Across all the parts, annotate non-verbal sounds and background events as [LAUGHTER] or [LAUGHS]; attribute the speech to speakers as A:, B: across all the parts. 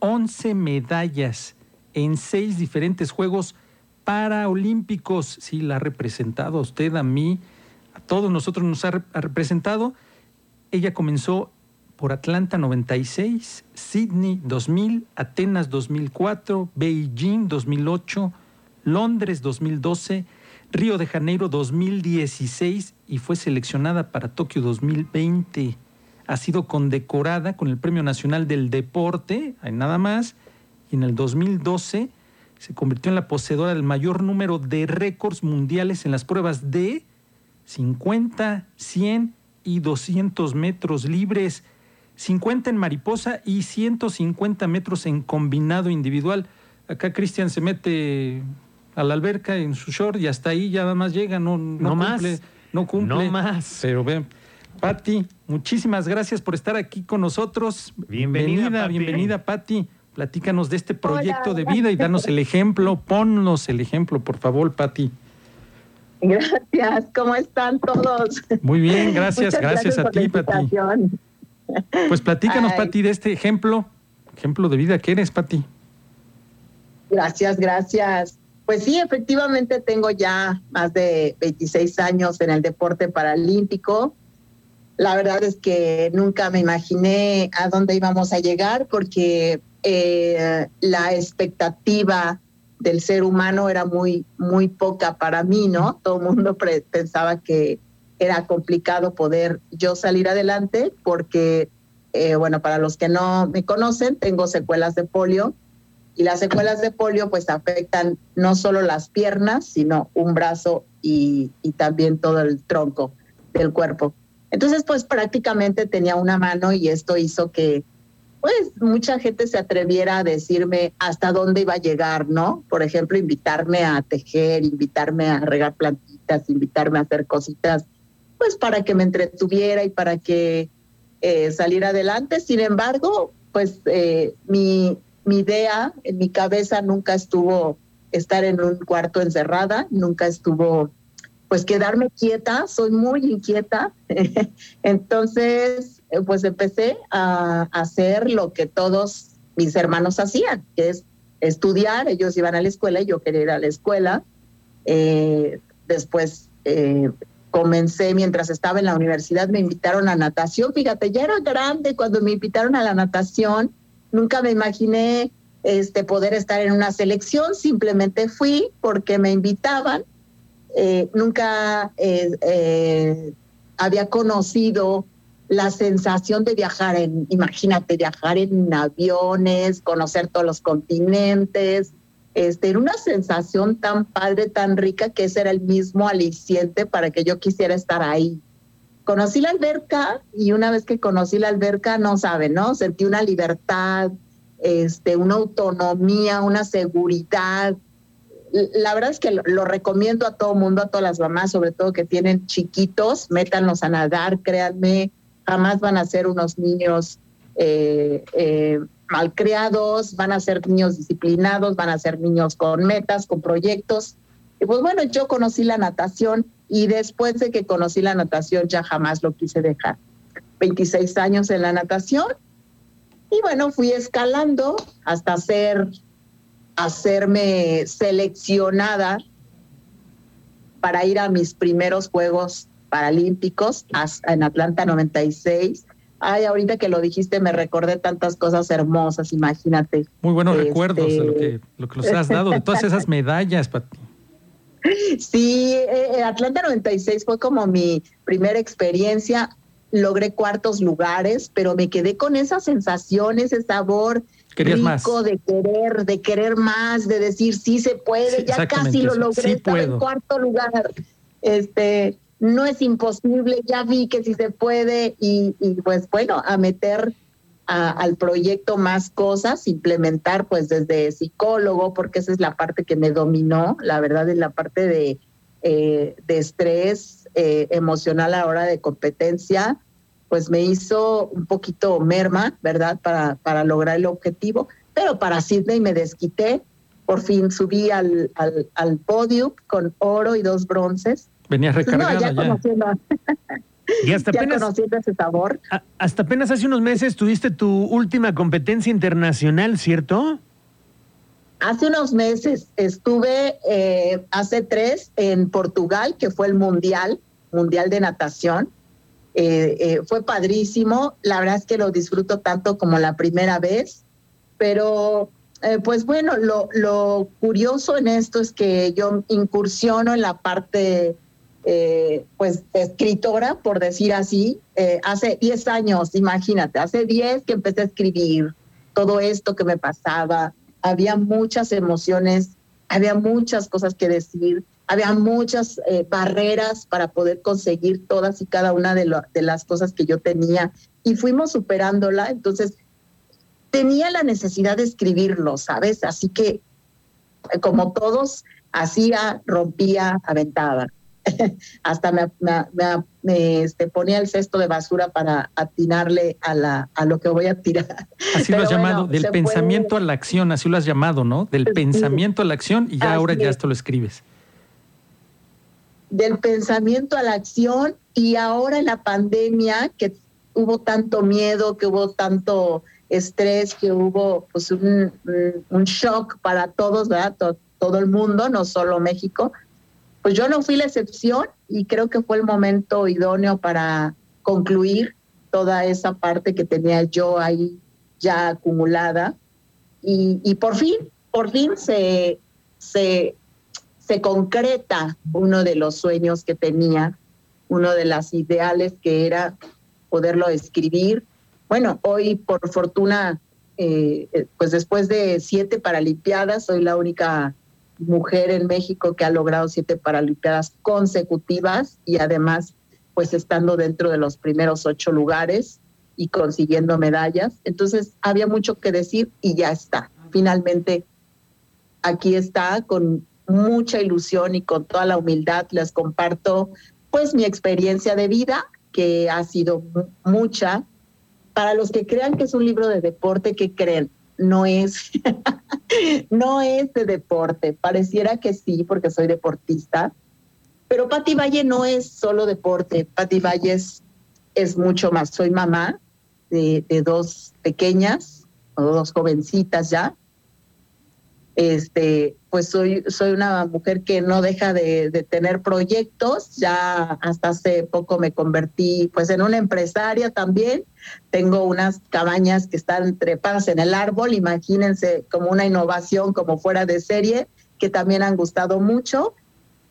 A: 11 medallas en seis diferentes Juegos Paraolímpicos. Sí, la ha representado a usted, a mí, a todos nosotros nos ha, representado. Ella comenzó por Atlanta 96, Sydney 2000, Atenas 2004, Beijing 2008, Londres 2012, Río de Janeiro 2016 y fue seleccionada para Tokio 2020 ha sido condecorada con el Premio Nacional del Deporte, hay nada más, y en el 2012 se convirtió en la poseedora del mayor número de récords mundiales en las pruebas de 50, 100 y 200 metros libres, 50 en mariposa y 150 metros en combinado individual. Acá Cristian se mete a la alberca en su short y hasta ahí ya nada más llega, no, no,
B: más.
A: No cumple.
B: No más.
A: Pero ven, Patti, muchísimas gracias por estar aquí con nosotros.
B: Bienvenida,
A: bienvenida, Patti. Platícanos de este proyecto de vida y danos el ejemplo. Ponnos el ejemplo, por favor, Patti.
C: Gracias, ¿cómo están todos?
A: Muy bien, gracias, gracias, a ti, Patti. Pues platícanos, Patti, de este ejemplo, ejemplo de vida que eres, Patti.
C: Gracias, gracias. Pues sí, efectivamente tengo ya más de 26 años en el deporte paralímpico. La verdad es que nunca me imaginé a dónde íbamos a llegar porque eh, la expectativa del ser humano era muy, muy poca para mí, ¿no? Todo el mundo pensaba que era complicado poder yo salir adelante porque, eh, bueno, para los que no me conocen, tengo secuelas de polio y las secuelas de polio pues afectan no solo las piernas, sino un brazo y, y también todo el tronco del cuerpo. Entonces, pues prácticamente tenía una mano y esto hizo que, pues, mucha gente se atreviera a decirme hasta dónde iba a llegar, ¿no? Por ejemplo, invitarme a tejer, invitarme a regar plantitas, invitarme a hacer cositas, pues, para que me entretuviera y para que eh, saliera adelante. Sin embargo, pues, eh, mi, mi idea en mi cabeza nunca estuvo estar en un cuarto encerrada, nunca estuvo pues quedarme quieta, soy muy inquieta. [LAUGHS] Entonces, eh, pues empecé a hacer lo que todos mis hermanos hacían, que es estudiar. Ellos iban a la escuela y yo quería ir a la escuela. Eh, después eh, comencé, mientras estaba en la universidad, me invitaron a natación. Fíjate, ya era grande cuando me invitaron a la natación. Nunca me imaginé este, poder estar en una selección, simplemente fui porque me invitaban eh, nunca eh, eh, había conocido la sensación de viajar en, imagínate, viajar en aviones, conocer todos los continentes, este, era una sensación tan padre, tan rica, que ese era el mismo aliciente para que yo quisiera estar ahí. Conocí la alberca y una vez que conocí la alberca, no saben, ¿no? Sentí una libertad, este, una autonomía, una seguridad, la verdad es que lo, recomiendo a todo mundo, a todas las mamás, sobre todo que tienen chiquitos, métanlos a nadar, créanme, jamás van a ser unos niños eh, eh, malcriados, van a ser niños disciplinados, van a ser niños con metas, con proyectos. Y pues bueno, yo conocí la natación y después de que conocí la natación ya jamás lo quise dejar. 26 años en la natación y bueno, fui escalando hasta ser hacerme seleccionada para ir a mis primeros Juegos Paralímpicos en Atlanta 96. Ay, ahorita que lo dijiste me recordé tantas cosas hermosas, imagínate.
A: Muy buenos este, recuerdos de lo que, lo que nos has dado, de todas esas [LAUGHS] medallas, Pati.
C: Sí, eh, Atlanta 96 fue como mi primera experiencia. Logré cuartos lugares, pero me quedé con esa sensación, ese sabor
A: Querías
C: rico de querer, de querer más, de decir sí se puede, ya casi lo logré, estaba en cuarto lugar. Este, no es imposible, ya vi que sí se puede y, pues bueno, a meter al proyecto más cosas, implementar pues desde psicólogo, porque esa es la parte que me dominó, la verdad es la parte de, eh, de estrés eh, emocional a la hora de competencia, pues me hizo un poquito merma, ¿verdad? Para, para lograr el objetivo, pero para Sydney me desquité, por fin subí al, al, podio con oro y dos bronces.
A: Venía recargada ya. Y hasta [LAUGHS]
C: ya
A: apenas,
C: conociendo ese sabor.
A: hasta apenas hace unos meses tuviste tu última competencia internacional, ¿cierto?
C: Hace unos meses estuve, eh, hace tres, en Portugal, que fue el Mundial, Mundial de Natación. Eh, eh, fue padrísimo, la verdad es que lo disfruto tanto como la primera vez, pero pues bueno, lo, lo, curioso en esto es que yo incursiono en la parte, pues, escritora, por decir así, hace 10 años, imagínate, hace 10 que empecé a escribir todo esto que me pasaba, había muchas emociones, había muchas cosas que decir, había muchas eh, barreras para poder conseguir todas y cada una de, de las cosas que yo tenía y fuimos superándola. Entonces, tenía la necesidad de escribirlo, ¿sabes? Así que, eh, como todos, hacía, rompía, aventaba. [LAUGHS] hasta me, me, este, ponía el cesto de basura para atinarle a, la, a lo que voy a tirar.
A: Así lo has llamado, del pensamiento a la acción, así lo has llamado, ¿no? Del pensamiento a la acción y ya ahora ya esto lo escribes.
C: Del pensamiento a la acción y ahora en la pandemia que hubo tanto miedo, que hubo tanto estrés, que hubo pues un, un shock para todos, ¿verdad? Todo, todo el mundo, no solo México pues yo no fui la excepción y creo que fue el momento idóneo para concluir toda esa parte que tenía yo ahí ya acumulada. Y, por fin, por fin se, se, se concreta uno de los sueños que tenía, uno de las ideales que era poderlo escribir. Bueno, hoy por fortuna, eh, pues después de siete Paralimpiadas, soy la única mujer en México que ha logrado siete Paralimpiadas consecutivas y además pues estando dentro de los primeros ocho lugares y consiguiendo medallas. Entonces había mucho que decir y ya está. Finalmente aquí está con mucha ilusión y con toda la humildad les comparto pues mi experiencia de vida que ha sido mucha. Para los que crean que es un libro de deporte, ¿qué creen? no es, [LAUGHS] no es de deporte. Pareciera que sí, porque soy deportista, pero Pati Valle no es solo deporte. Pati Valle es, es mucho más. Soy mamá de, de dos pequeñas, o dos jovencitas ya, este, pues soy, soy una mujer que no deja de, tener proyectos. Ya hasta hace poco me convertí pues en una empresaria también. Tengo unas cabañas que están trepadas en el árbol, imagínense como una innovación como fuera de serie, que también han gustado mucho.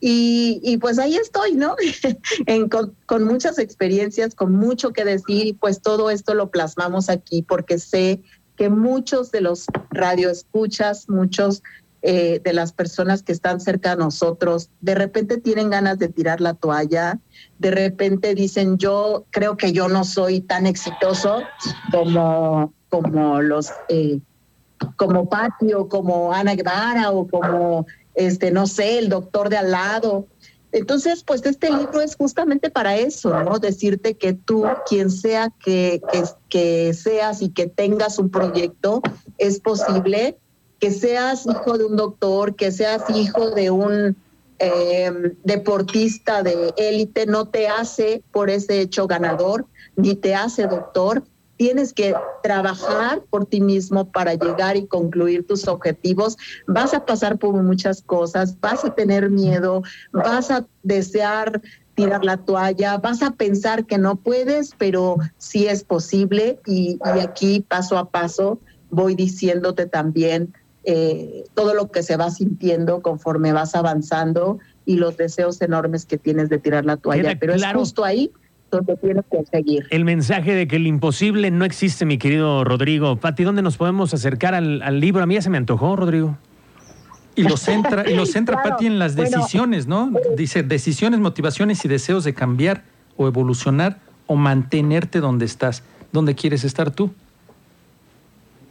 C: Y, pues ahí estoy, ¿no? [LAUGHS] con, con, muchas experiencias, con mucho que decir y pues todo esto lo plasmamos aquí porque sé que muchos de los radioescuchas, muchos eh, de las personas que están cerca de nosotros, de repente tienen ganas de tirar la toalla, de repente dicen, yo creo que yo no soy tan exitoso como, como los, eh, como Patio, como Ana Guevara o como, este, no sé, el doctor de al lado. Entonces, pues este libro es justamente para eso, ¿no? Decirte que tú, quien sea que, que, seas y que tengas un proyecto, es posible que seas hijo de un doctor, que seas hijo de un eh, deportista de élite, no te hace por ese hecho ganador, ni te hace doctor, tienes que trabajar por ti mismo para llegar y concluir tus objetivos. Vas a pasar por muchas cosas, vas a tener miedo, vas a desear tirar la toalla, vas a pensar que no puedes, pero sí es posible y, aquí paso a paso voy diciéndote también eh, todo lo que se va sintiendo conforme vas avanzando y los deseos enormes que tienes de tirar la toalla. pero es justo ahí donde tienes que seguir.
A: El mensaje de que el imposible no existe, mi querido Rodrigo. Pati, ¿dónde nos podemos acercar al, libro? A mí ya se me antojó, Rodrigo. Y lo centra, y lo centra [LAUGHS] Pati, en las decisiones, ¿no? Dice decisiones, motivaciones y deseos de cambiar o evolucionar o mantenerte donde estás. ¿Dónde quieres estar tú?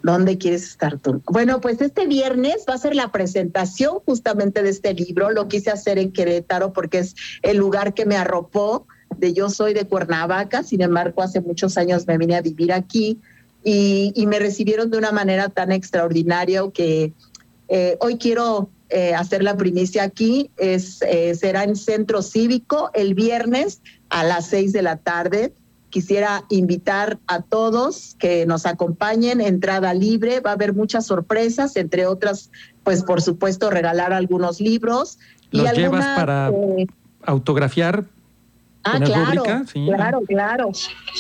C: ¿Dónde quieres estar tú? Bueno, pues este viernes va a ser la presentación justamente de este libro. Lo quise hacer en Querétaro porque es el lugar que me arropó de yo soy de Cuernavaca, sin embargo hace muchos años me vine a vivir aquí y, me recibieron de una manera tan extraordinaria que eh, hoy quiero eh, hacer la primicia aquí. Es, eh, será en Centro Cívico el viernes a las seis de la tarde. Quisiera invitar a todos que nos acompañen, entrada libre, va a haber muchas sorpresas, entre otras, pues por supuesto regalar algunos libros.
A: ¿Los y llevas para eh, autografiar?
C: Ah, claro, claro, claro.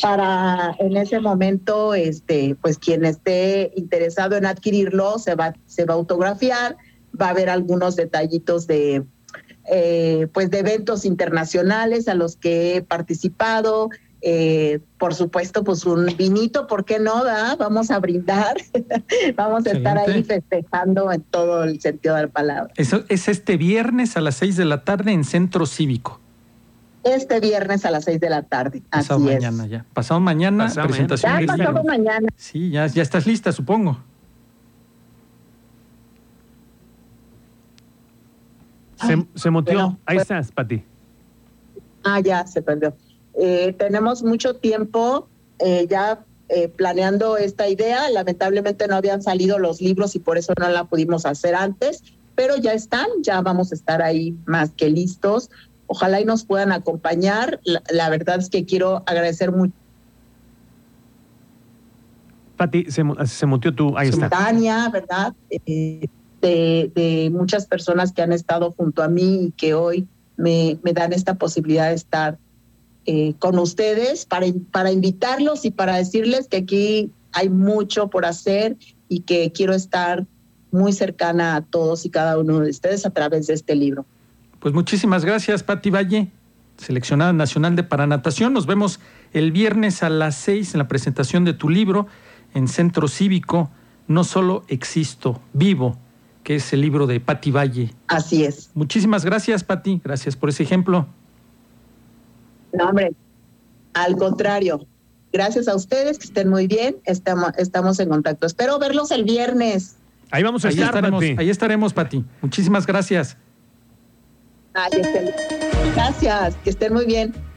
C: Para en ese momento, este, pues quien esté interesado en adquirirlo se va, se va a autografiar, va a haber algunos detallitos de, eh, pues de eventos internacionales a los que he participado. Eh, por supuesto, pues un vinito, ¿por qué no? Da? Vamos a brindar, [LAUGHS] vamos a estar ahí festejando en todo el sentido de la palabra.
A: Eso es este viernes a las seis de la tarde en Centro Cívico
C: este viernes a las 6 de la tarde. Pasado
A: mañana ya. Pasado mañana, presentación.
C: Ya, pasado mañana.
A: Sí, ya, ya estás lista, supongo.
B: Se, se mutió. Ahí pues- estás, Pati.
C: Ah, ya, se perdió. Eh, tenemos mucho tiempo eh, ya eh, planeando esta idea. Lamentablemente no habían salido los libros y por eso no la pudimos hacer antes, pero ya están, ya vamos a estar ahí más que listos. Ojalá y nos puedan acompañar. La, verdad es que quiero agradecer mucho.
B: Pati, se, se mutió tú, ahí está.
C: Tania, ¿verdad? Eh, de, muchas personas que han estado junto a mí y que hoy me, me dan esta posibilidad de estar eh, con ustedes para, para invitarlos y para decirles que aquí hay mucho por hacer y que quiero estar muy cercana a todos y cada uno de ustedes a través de este libro.
A: Pues muchísimas gracias, Pati Valle, seleccionada nacional de Paranatación. Nos vemos el viernes a las seis en la presentación de tu libro en Centro Cívico. No solo existo, vivo, que es el libro de Pati Valle.
C: Así es.
A: Muchísimas gracias, Pati. Gracias por ese ejemplo.
C: No, hombre, al contrario. Gracias a ustedes, que estén muy bien. Estamos, estamos en contacto. Espero verlos el viernes.
B: Ahí vamos a estar,
A: estaremos, Ahí estaremos, Pati. Muchísimas gracias.
C: Gracias, que estén muy bien.